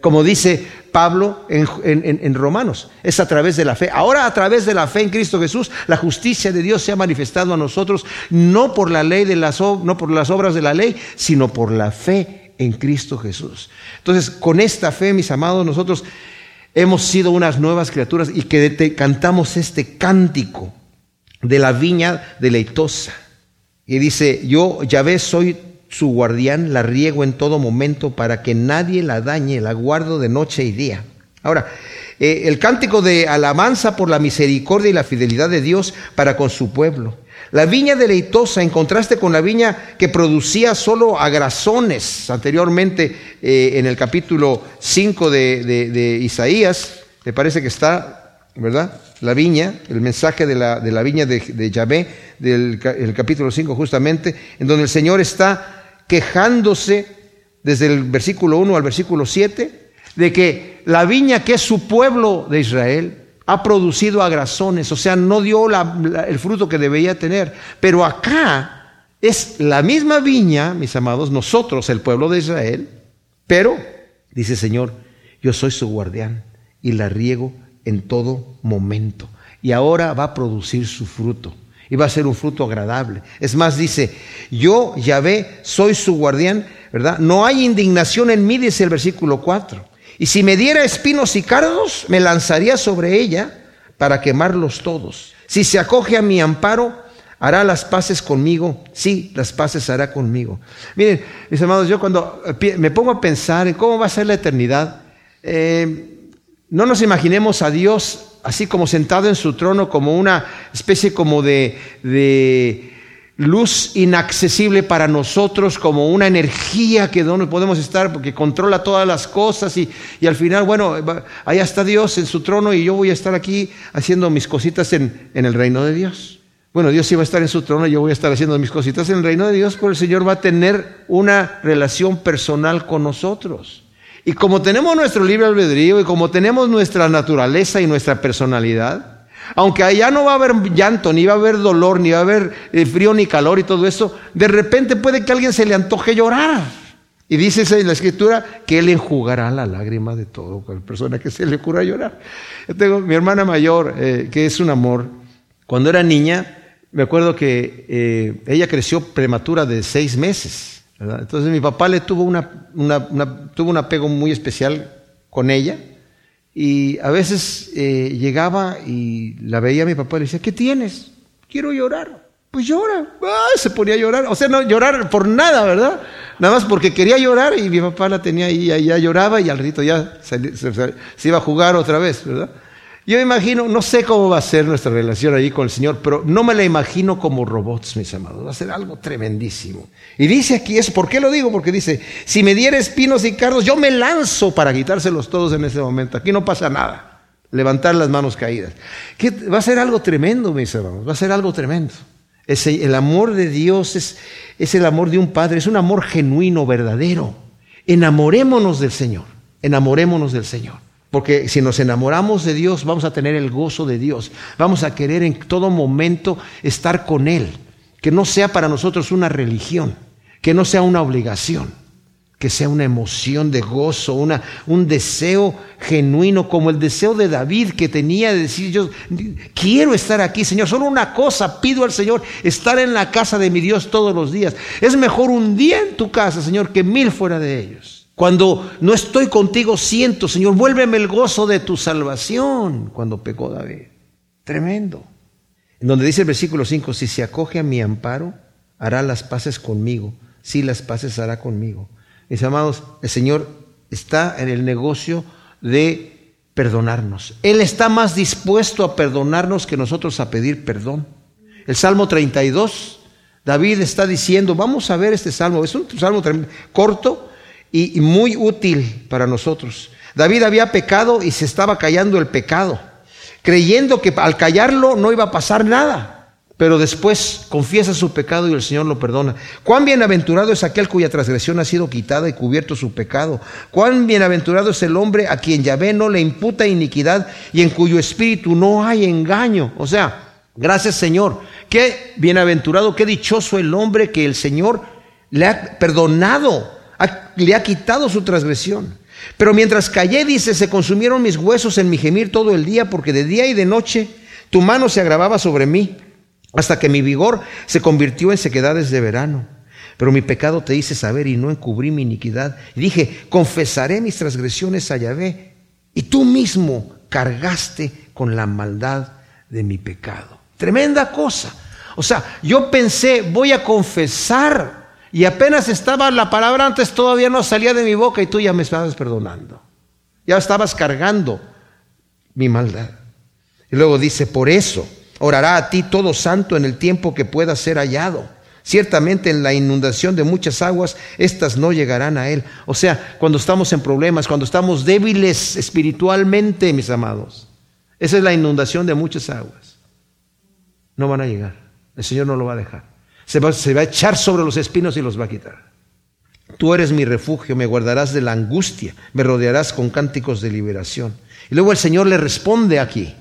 como dice Pablo en, Romanos, es a través de la fe. Ahora a través de la fe en Cristo Jesús, la justicia de Dios se ha manifestado a nosotros, no por la ley de las, no por las obras de la ley, sino por la fe en Cristo Jesús. Entonces, con esta fe, mis amados, nosotros hemos sido unas nuevas criaturas y que cantamos este cántico de la viña deleitosa. Y dice, yo, Yahvé, soy su guardián, la riego en todo momento para que nadie la dañe, la guardo de noche y día. Ahora, eh, el cántico de alabanza por la misericordia y la fidelidad de Dios para con su pueblo. La viña deleitosa, en contraste con la viña que producía solo agrazones, anteriormente eh, en el capítulo 5 de, Isaías, me parece que está, ¿verdad? La viña, el mensaje de la, de la viña de, de Yahvé, del el capítulo 5 justamente, en donde el Señor está quejándose desde el versículo 1 al versículo 7 de que la viña que es su pueblo de Israel ha producido agrazones, o sea, no dio el fruto que debía tener. Pero acá Es la misma viña, mis amados, nosotros, el pueblo de Israel, pero, dice el Señor, yo soy su guardián y la riego en todo momento. Y ahora va a producir su fruto. Y va a ser un fruto agradable. Es más, dice, yo, Yahvé, soy su guardián, ¿verdad? No hay indignación en mí, dice el versículo 4. Y si me diera espinos y cardos, me lanzaría sobre ella para quemarlos todos. Si se acoge a mi amparo, hará las paces conmigo. Sí, las paces hará conmigo. Miren, mis amados, yo cuando me pongo a pensar en cómo va a ser la eternidad, eh, no nos imaginemos a Dios así como sentado en su trono, como una especie como de, luz inaccesible para nosotros, como una energía que no podemos estar porque controla todas las cosas y, y, al final, bueno, allá está Dios en su trono y yo voy a estar aquí haciendo mis cositas en, en el reino de Dios. Bueno, Dios iba a estar en su trono y yo voy a estar haciendo mis cositas en el reino de Dios, pero el Señor va a tener una relación personal con nosotros. Y como tenemos nuestro libre albedrío y como tenemos nuestra naturaleza y nuestra personalidad, aunque allá no va a haber llanto, ni va a haber dolor, ni va a haber eh, frío ni calor y todo eso, de repente puede que alguien se le antoje llorar. Y dice en la escritura que Él enjugará la lágrima de todo persona que se le ocurra llorar. Yo tengo mi hermana mayor, eh, que es un amor. Cuando era niña, me acuerdo que eh, ella creció prematura de seis meses. Entonces mi papá le tuvo, una, tuvo un apego muy especial con ella y a veces eh, llegaba y la veía mi papá y le decía, ¿qué tienes? Quiero llorar. Pues llora. se ponía a llorar. O sea, no llorar por nada, ¿verdad? Nada más porque quería llorar y mi papá la tenía ahí, ya lloraba y al rito ya se iba a jugar otra vez, ¿verdad? Yo imagino, no sé cómo va a ser nuestra relación allí con el Señor, pero no me la imagino como robots, mis amados. Va a ser algo tremendísimo. Y dice aquí eso, ¿por qué lo digo? Porque dice, si me diera espinos y cardos, yo me lanzo para quitárselos todos en ese momento. Aquí no pasa nada. Levantar las manos caídas. va a ser algo tremendo, mis hermanos. Va a ser algo tremendo. el amor de Dios es, es el amor de un Padre, es un amor genuino, verdadero. Enamorémonos del Señor. Enamorémonos del Señor. Porque si nos enamoramos de Dios, vamos a tener el gozo de Dios. Vamos a querer en todo momento estar con Él. Que no sea para nosotros una religión, que no sea una obligación, que sea una emoción de gozo, una, un deseo genuino, como el deseo de David que tenía de decir, yo quiero estar aquí, Señor. Solo una cosa pido al Señor, estar en la casa de mi Dios todos los días. Es mejor un día en tu casa, Señor, que mil fuera de ellos. Cuando no estoy contigo, siento, Señor, vuélveme el gozo de tu salvación. Cuando pecó David. Tremendo. En donde dice el versículo 5, si se acoge a mi amparo, hará las paces conmigo. Sí, las paces hará conmigo. Mis amados, el Señor está en el negocio de perdonarnos. Él está más dispuesto a perdonarnos que nosotros a pedir perdón. El Salmo 32, David está diciendo, vamos a ver este salmo, es un salmo corto, y, muy útil para nosotros. David había pecado y se estaba callando el pecado, creyendo que al callarlo no iba a pasar nada. Pero después confiesa su pecado y el Señor lo perdona. Cuán bienaventurado es aquel cuya transgresión ha sido quitada y cubierto su pecado. Cuán bienaventurado es el hombre a quien Yahvé no le imputa iniquidad y en cuyo espíritu no hay engaño. O sea, gracias Señor. Qué bienaventurado, qué dichoso el hombre que el Señor le ha perdonado le ha quitado su transgresión. Pero mientras callé, dice, se consumieron mis huesos en mi gemir todo el día, porque de día y de noche tu mano se agravaba sobre mí, hasta que mi vigor se convirtió en sequedades de verano. Pero mi pecado te hice saber y no encubrí mi iniquidad. Y dije, confesaré mis transgresiones a Yahvé, y tú mismo cargaste con la maldad de mi pecado. Tremenda cosa. O sea, yo pensé, voy a confesar y apenas estaba la palabra antes, todavía no salía de mi boca y tú ya me estabas perdonando. Ya estabas cargando mi maldad. Y luego dice, por eso orará a ti todo santo en el tiempo que pueda ser hallado. Ciertamente en la inundación de muchas aguas, estas no llegarán a él. O sea, cuando estamos en problemas, cuando estamos débiles espiritualmente, mis amados, esa es la inundación de muchas aguas. No van a llegar. El Señor no lo va a dejar se va, a echar sobre los espinos y los va a quitar. Tú eres mi refugio, me guardarás de la angustia, me rodearás con cánticos de liberación. Y luego el Señor le responde aquí,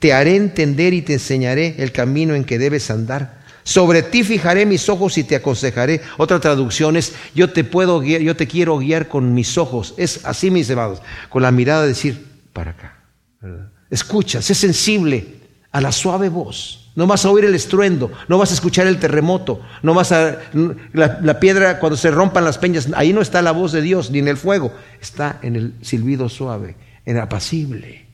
te haré entender y te enseñaré el camino en que debes andar. Sobre ti fijaré mis ojos y te aconsejaré. Otra traducción es, yo te puedo guiar, yo te quiero guiar con mis ojos. Es así, mis amados, con la mirada de decir, para acá. Escucha, sé sensible a la suave voz. No vas a oír el estruendo, no vas a escuchar el terremoto, no vas a la, la, piedra cuando se rompan las peñas, ahí no está la voz de Dios ni en el fuego, está en el silbido suave, en apacible.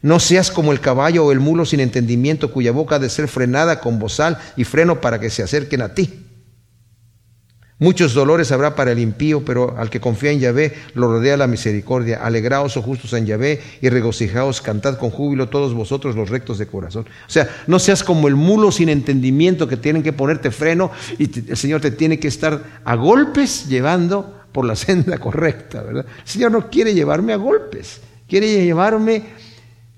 No seas como el caballo o el mulo sin entendimiento, cuya boca ha de ser frenada con bozal y freno para que se acerquen a ti. Muchos dolores habrá para el impío, pero al que confía en Yahvé lo rodea la misericordia. Alegraos, oh justos en Yahvé, y regocijaos, cantad con júbilo todos vosotros los rectos de corazón. O sea, no seas como el mulo sin entendimiento que tienen que ponerte freno y el Señor te tiene que estar a golpes llevando por la senda correcta, ¿verdad? El Señor no quiere llevarme a golpes, quiere llevarme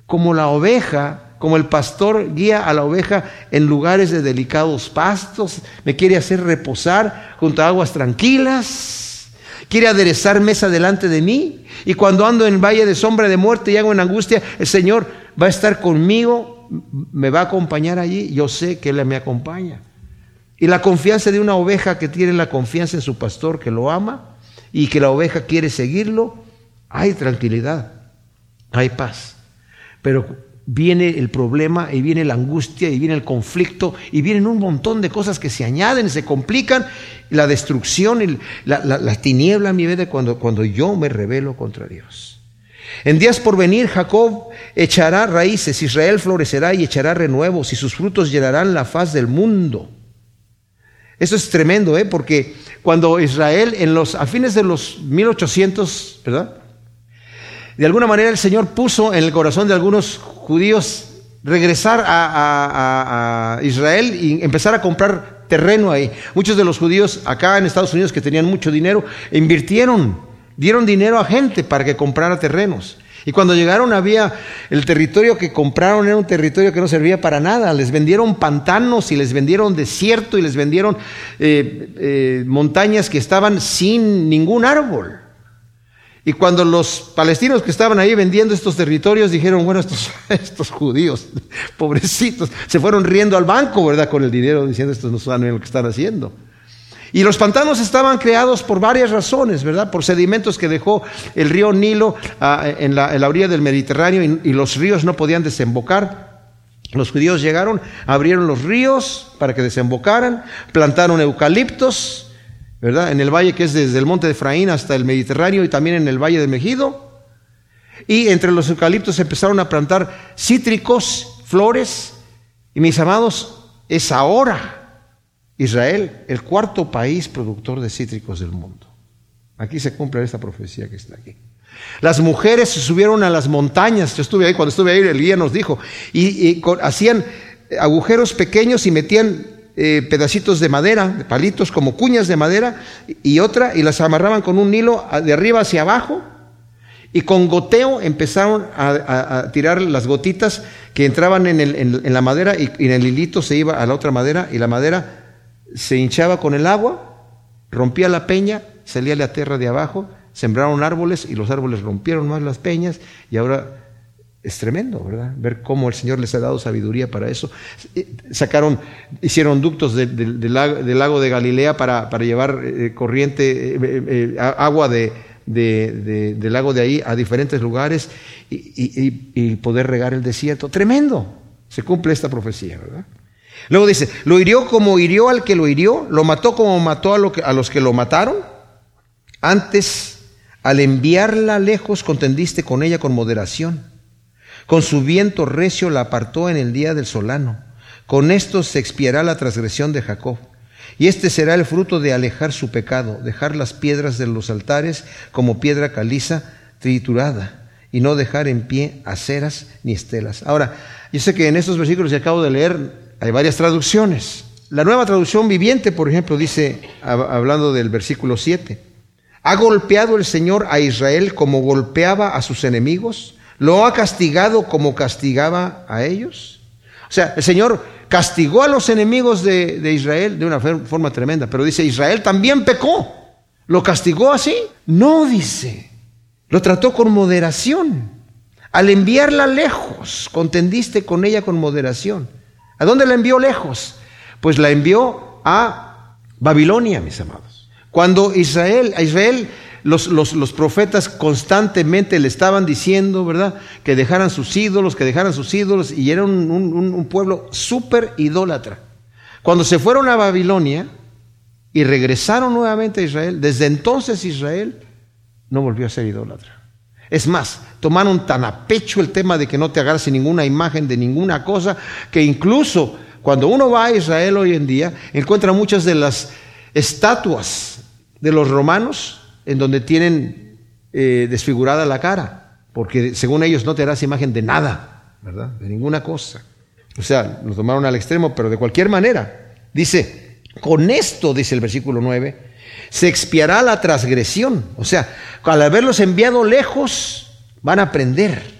como la oveja, como el pastor guía a la oveja en lugares de delicados pastos, me quiere hacer reposar junto a aguas tranquilas, quiere aderezar mesa delante de mí, y cuando ando en valle de sombra de muerte y hago en angustia, el Señor va a estar conmigo, me va a acompañar allí, yo sé que Él me acompaña. Y la confianza de una oveja que tiene la confianza en su pastor, que lo ama, y que la oveja quiere seguirlo, hay tranquilidad, hay paz. Pero viene el problema y viene la angustia y viene el conflicto y vienen un montón de cosas que se añaden, se complican, la destrucción, la, tiniebla mi vida cuando, cuando yo me rebelo contra Dios. En días por venir Jacob echará raíces, Israel florecerá y echará renuevos y sus frutos llenarán la faz del mundo. Eso es tremendo, ¿eh? porque cuando Israel en los, a fines de los 1800, ¿verdad? de alguna manera el Señor puso en el corazón de algunos judíos regresar a, Israel y empezar a comprar terreno ahí. Muchos de los judíos acá en Estados Unidos que tenían mucho dinero invirtieron, dieron dinero a gente para que comprara terrenos. Y cuando llegaron había, el territorio que compraron era un territorio que no servía para nada. Les vendieron pantanos y les vendieron desierto y les vendieron eh, eh, montañas que estaban sin ningún árbol. Y cuando los palestinos que estaban ahí vendiendo estos territorios dijeron, bueno, estos, estos judíos, pobrecitos, se fueron riendo al banco, ¿verdad? Con el dinero, diciendo, estos no saben lo que están haciendo. Y los pantanos estaban creados por varias razones, ¿verdad? Por sedimentos que dejó el río Nilo ah, en, la, orilla del Mediterráneo y los ríos no podían desembocar. Los judíos llegaron, abrieron los ríos para que desembocaran, plantaron eucaliptos, ¿verdad? En el valle que es desde el monte de Efraín hasta el Mediterráneo y también en el valle de Mejido. Y entre los eucaliptos empezaron a plantar cítricos, flores. Y mis amados, es ahora Israel el cuarto país productor de cítricos del mundo. Aquí se cumple esta profecía que está aquí. Las mujeres se subieron a las montañas. Yo estuve ahí, cuando estuve ahí, el guía nos dijo. Y, hacían agujeros pequeños y metían eh, pedacitos de madera, de palitos como cuñas de madera, y otra, y las amarraban con un hilo de arriba hacia abajo, y con goteo empezaron a, tirar las gotitas que entraban en, el, en, la madera y, en el hilito se iba a la otra madera y la madera se hinchaba con el agua, rompía la peña, salía la tierra de abajo, sembraron árboles y los árboles rompieron más las peñas y ahora es tremendo, ¿verdad? Ver cómo el Señor les ha dado sabiduría para eso. Sacaron, hicieron ductos del, lago, de Galilea para, llevar eh, corriente, eh, eh, agua del lago de ahí a diferentes lugares y, poder regar el desierto. Tremendo. Se cumple esta profecía, ¿verdad? Luego dice, lo hirió como hirió al que lo hirió, lo mató como mató a, a los que lo mataron. Antes, al enviarla lejos, contendiste con ella con moderación con su viento recio la apartó en el día del solano. Con esto se expiará la transgresión de Jacob. Y este será el fruto de alejar su pecado, dejar las piedras de los altares como piedra caliza triturada, y no dejar en pie aceras ni estelas. Ahora, yo sé que en estos versículos que acabo de leer hay varias traducciones. La nueva traducción viviente, por ejemplo, dice, hablando del versículo 7, ¿ha golpeado el Señor a Israel como golpeaba a sus enemigos? ¿Lo ha castigado como castigaba a ellos? O sea, el Señor castigó a los enemigos de, Israel de una forma tremenda, pero dice, Israel también pecó. ¿Lo castigó así? No, dice. Lo trató con moderación. Al enviarla lejos, contendiste con ella con moderación. ¿A dónde la envió lejos? pues la envió a Babilonia, mis amados. Cuando Israel, a Israel los, los, profetas constantemente le estaban diciendo, ¿verdad? Que dejaran sus ídolos, que dejaran sus ídolos, y era un, un pueblo súper idólatra. Cuando se fueron a Babilonia y regresaron nuevamente a Israel, desde entonces Israel no volvió a ser idólatra. Es más, tomaron tan a pecho el tema de que no te agarres ninguna imagen de ninguna cosa, que incluso cuando uno va a Israel hoy en día, encuentra muchas de las estatuas de los romanos en donde tienen eh, desfigurada la cara, porque según ellos no te harás imagen de nada, ¿verdad? De ninguna cosa. O sea, lo tomaron al extremo, pero de cualquier manera. Dice, con esto, dice el versículo 9, se expiará la transgresión. O sea, al haberlos enviado lejos, van a aprender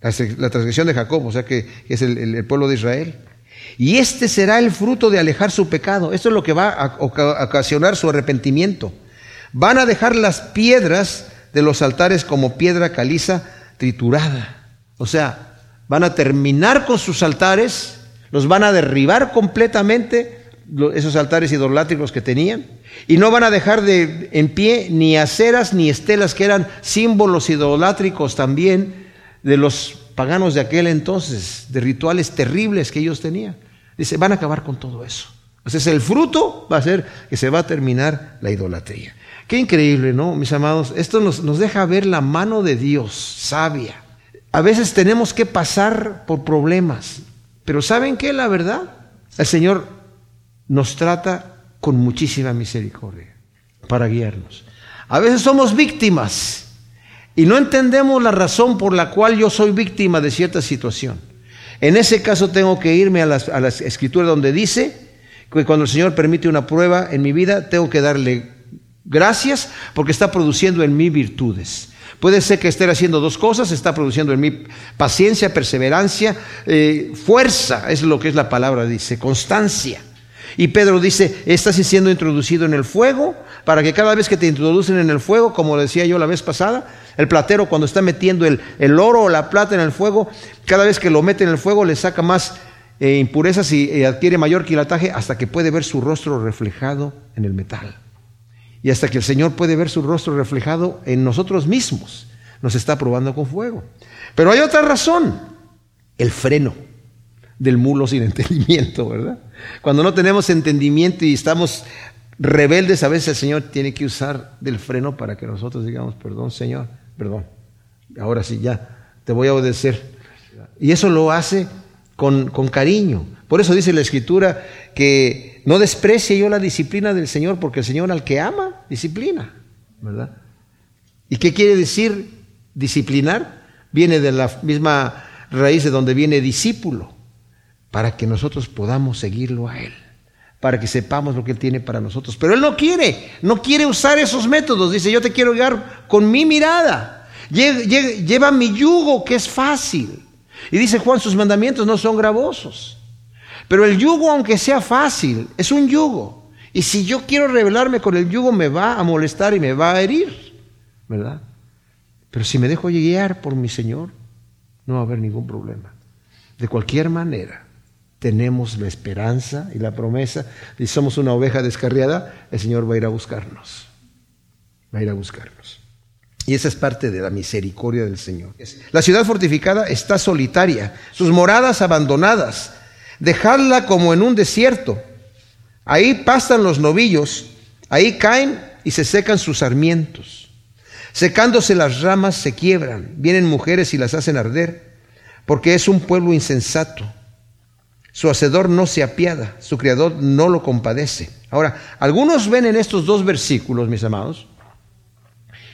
la transgresión de Jacob, o sea que es el, pueblo de Israel. Y este será el fruto de alejar su pecado. Esto es lo que va a ocasionar su arrepentimiento. Van a dejar las piedras de los altares como piedra caliza triturada. O sea, van a terminar con sus altares, los van a derribar completamente, esos altares idolátricos que tenían, y no van a dejar de en pie ni aceras ni estelas que eran símbolos idolátricos también de los paganos de aquel entonces, de rituales terribles que ellos tenían. Dice, van a acabar con todo eso. Entonces el fruto va a ser que se va a terminar la idolatría. Qué increíble, ¿no, mis amados? Esto nos, nos deja ver la mano de Dios sabia. A veces tenemos que pasar por problemas, pero ¿saben qué? La verdad, el Señor nos trata con muchísima misericordia para guiarnos. A veces somos víctimas y no entendemos la razón por la cual yo soy víctima de cierta situación. En ese caso tengo que irme a las, a las escrituras donde dice que cuando el Señor permite una prueba en mi vida, tengo que darle Gracias porque está produciendo en mí virtudes. Puede ser que esté haciendo dos cosas, está produciendo en mí paciencia, perseverancia, eh, fuerza, es lo que es la palabra, dice, constancia. Y Pedro dice, estás siendo introducido en el fuego, para que cada vez que te introducen en el fuego, como decía yo la vez pasada, el platero cuando está metiendo el, oro o la plata en el fuego, cada vez que lo mete en el fuego le saca más eh, impurezas y adquiere mayor quilataje hasta que puede ver su rostro reflejado en el metal y hasta que el Señor puede ver su rostro reflejado en nosotros mismos. Nos está probando con fuego. Pero hay otra razón, el freno del mulo sin entendimiento, ¿verdad? Cuando no tenemos entendimiento y estamos rebeldes, a veces el Señor tiene que usar del freno para que nosotros digamos, perdón Señor, perdón, ahora sí ya, te voy a obedecer. Y eso lo hace con, con cariño. Por eso dice la Escritura que no desprecie yo la disciplina del Señor, porque el Señor al que ama, disciplina, ¿verdad? ¿Y qué quiere decir disciplinar? Viene de la misma raíz de donde viene discípulo, para que nosotros podamos seguirlo a Él, para que sepamos lo que Él tiene para nosotros. Pero Él no quiere, no quiere usar esos métodos. Dice, yo te quiero guiar con mi mirada. Lleva mi yugo, que es fácil. Y dice Juan, sus mandamientos no son gravosos. Pero el yugo, aunque sea fácil, es un yugo. Y si yo quiero rebelarme con el yugo, me va a molestar y me va a herir, ¿verdad? Pero si me dejo guiar por mi Señor, no va a haber ningún problema. De cualquier manera, tenemos la esperanza y la promesa si somos una oveja descarriada, el Señor va a ir a buscarnos. Va a ir a buscarnos. Y esa es parte de la misericordia del Señor. La ciudad fortificada está solitaria, sus moradas abandonadas, dejarla como en un desierto. Ahí pastan los novillos, ahí caen y se secan sus sarmientos. Secándose las ramas se quiebran, vienen mujeres y las hacen arder, porque es un pueblo insensato. Su hacedor no se apiada, su criador no lo compadece. Ahora, algunos ven en estos dos versículos, mis amados,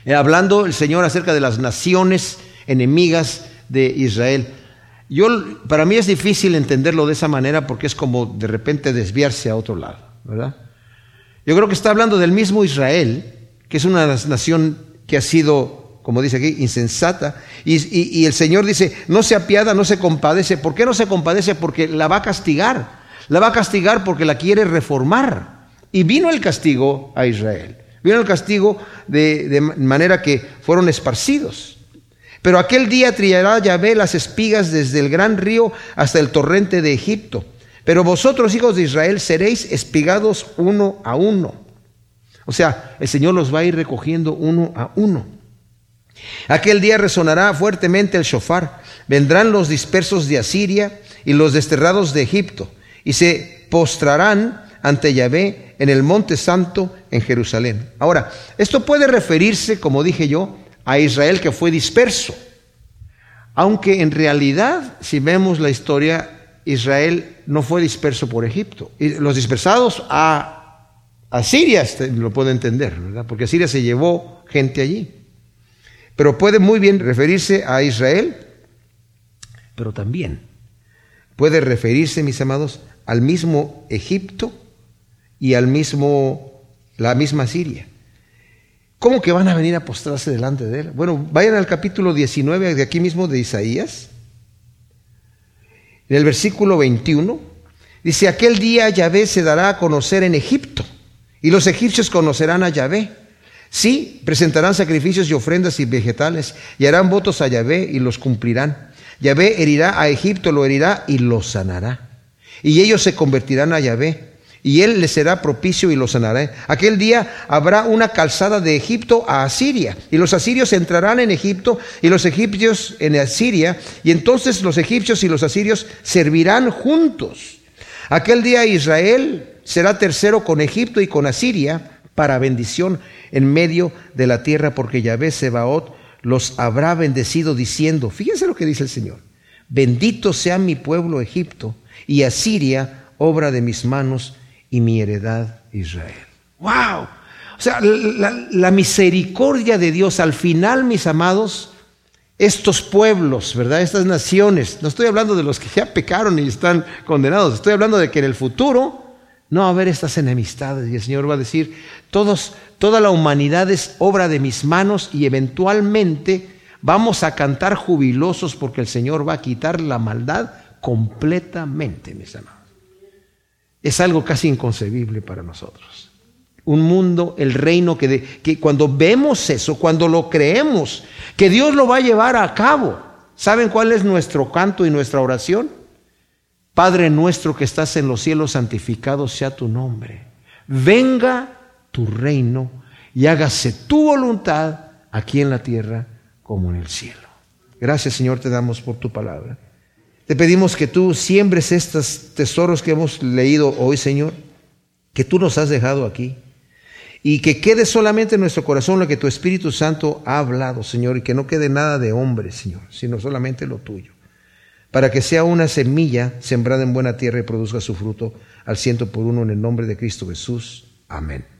hablando el Señor acerca de las naciones enemigas de Israel. Yo, para mí es difícil entenderlo de esa manera porque es como de repente desviarse a otro lado, ¿verdad? Yo creo que está hablando del mismo Israel, que es una nación que ha sido, como dice aquí, insensata, y, y el Señor dice, no se apiada, no se compadece. ¿Por qué no se compadece? Porque la va a castigar. La va a castigar porque la quiere reformar. Y vino el castigo a Israel. Vino el castigo de, de manera que fueron esparcidos. Pero aquel día trillará Yahvé las espigas desde el gran río hasta el torrente de Egipto. Pero vosotros, hijos de Israel, seréis espigados uno a uno. O sea, el Señor los va a ir recogiendo uno a uno. Aquel día resonará fuertemente el shofar. Vendrán los dispersos de Asiria y los desterrados de Egipto y se postrarán ante Yahvé en el monte santo en Jerusalén. Ahora, esto puede referirse, como dije yo, a Israel que fue disperso. Aunque en realidad, si vemos la historia, Israel no fue disperso por Egipto. Los dispersados a, a Siria lo puedo entender, ¿verdad? Porque Siria se llevó gente allí. Pero puede muy bien referirse a Israel, pero también puede referirse, mis amados, al mismo Egipto y al mismo, la misma Siria. ¿Cómo que van a venir a postrarse delante de él? Bueno, vayan al capítulo 19 de aquí mismo de Isaías. En el versículo 21 dice, aquel día Yahvé se dará a conocer en Egipto y los egipcios conocerán a Yahvé. Sí, presentarán sacrificios y ofrendas y vegetales y harán votos a Yahvé y los cumplirán. Yahvé herirá a Egipto, lo herirá y lo sanará. Y ellos se convertirán a Yahvé y él les será propicio y los sanará. Aquel día habrá una calzada de Egipto a Asiria, y los asirios entrarán en Egipto y los egipcios en Asiria, y entonces los egipcios y los asirios servirán juntos. Aquel día Israel será tercero con Egipto y con Asiria para bendición en medio de la tierra, porque Yahvé Sebaot los habrá bendecido diciendo, fíjense lo que dice el Señor, bendito sea mi pueblo Egipto y Asiria, obra de mis manos, y mi heredad Israel. ¡Wow! O sea, la, misericordia de Dios al final, mis amados, estos pueblos, ¿verdad? Estas naciones, no estoy hablando de los que ya pecaron y están condenados, estoy hablando de que en el futuro no va a haber estas enemistades y el Señor va a decir, todos, toda la humanidad es obra de mis manos y eventualmente vamos a cantar jubilosos porque el Señor va a quitar la maldad completamente, mis amados es algo casi inconcebible para nosotros. Un mundo, el reino que, que, cuando vemos eso, cuando lo creemos, que Dios lo va a llevar a cabo, ¿saben cuál es nuestro canto y nuestra oración? Padre nuestro que estás en los cielos, santificado sea tu nombre. Venga tu reino y hágase tu voluntad aquí en la tierra como en el cielo. Gracias Señor te damos por tu palabra. Te pedimos que tú siembres estos tesoros que hemos leído hoy, Señor, que tú nos has dejado aquí. Y que quede solamente en nuestro corazón lo que tu Espíritu Santo ha hablado, Señor, y que no quede nada de hombre, Señor, sino solamente lo tuyo. Para que sea una semilla sembrada en buena tierra y produzca su fruto al ciento por uno en el nombre de Cristo Jesús. Amén.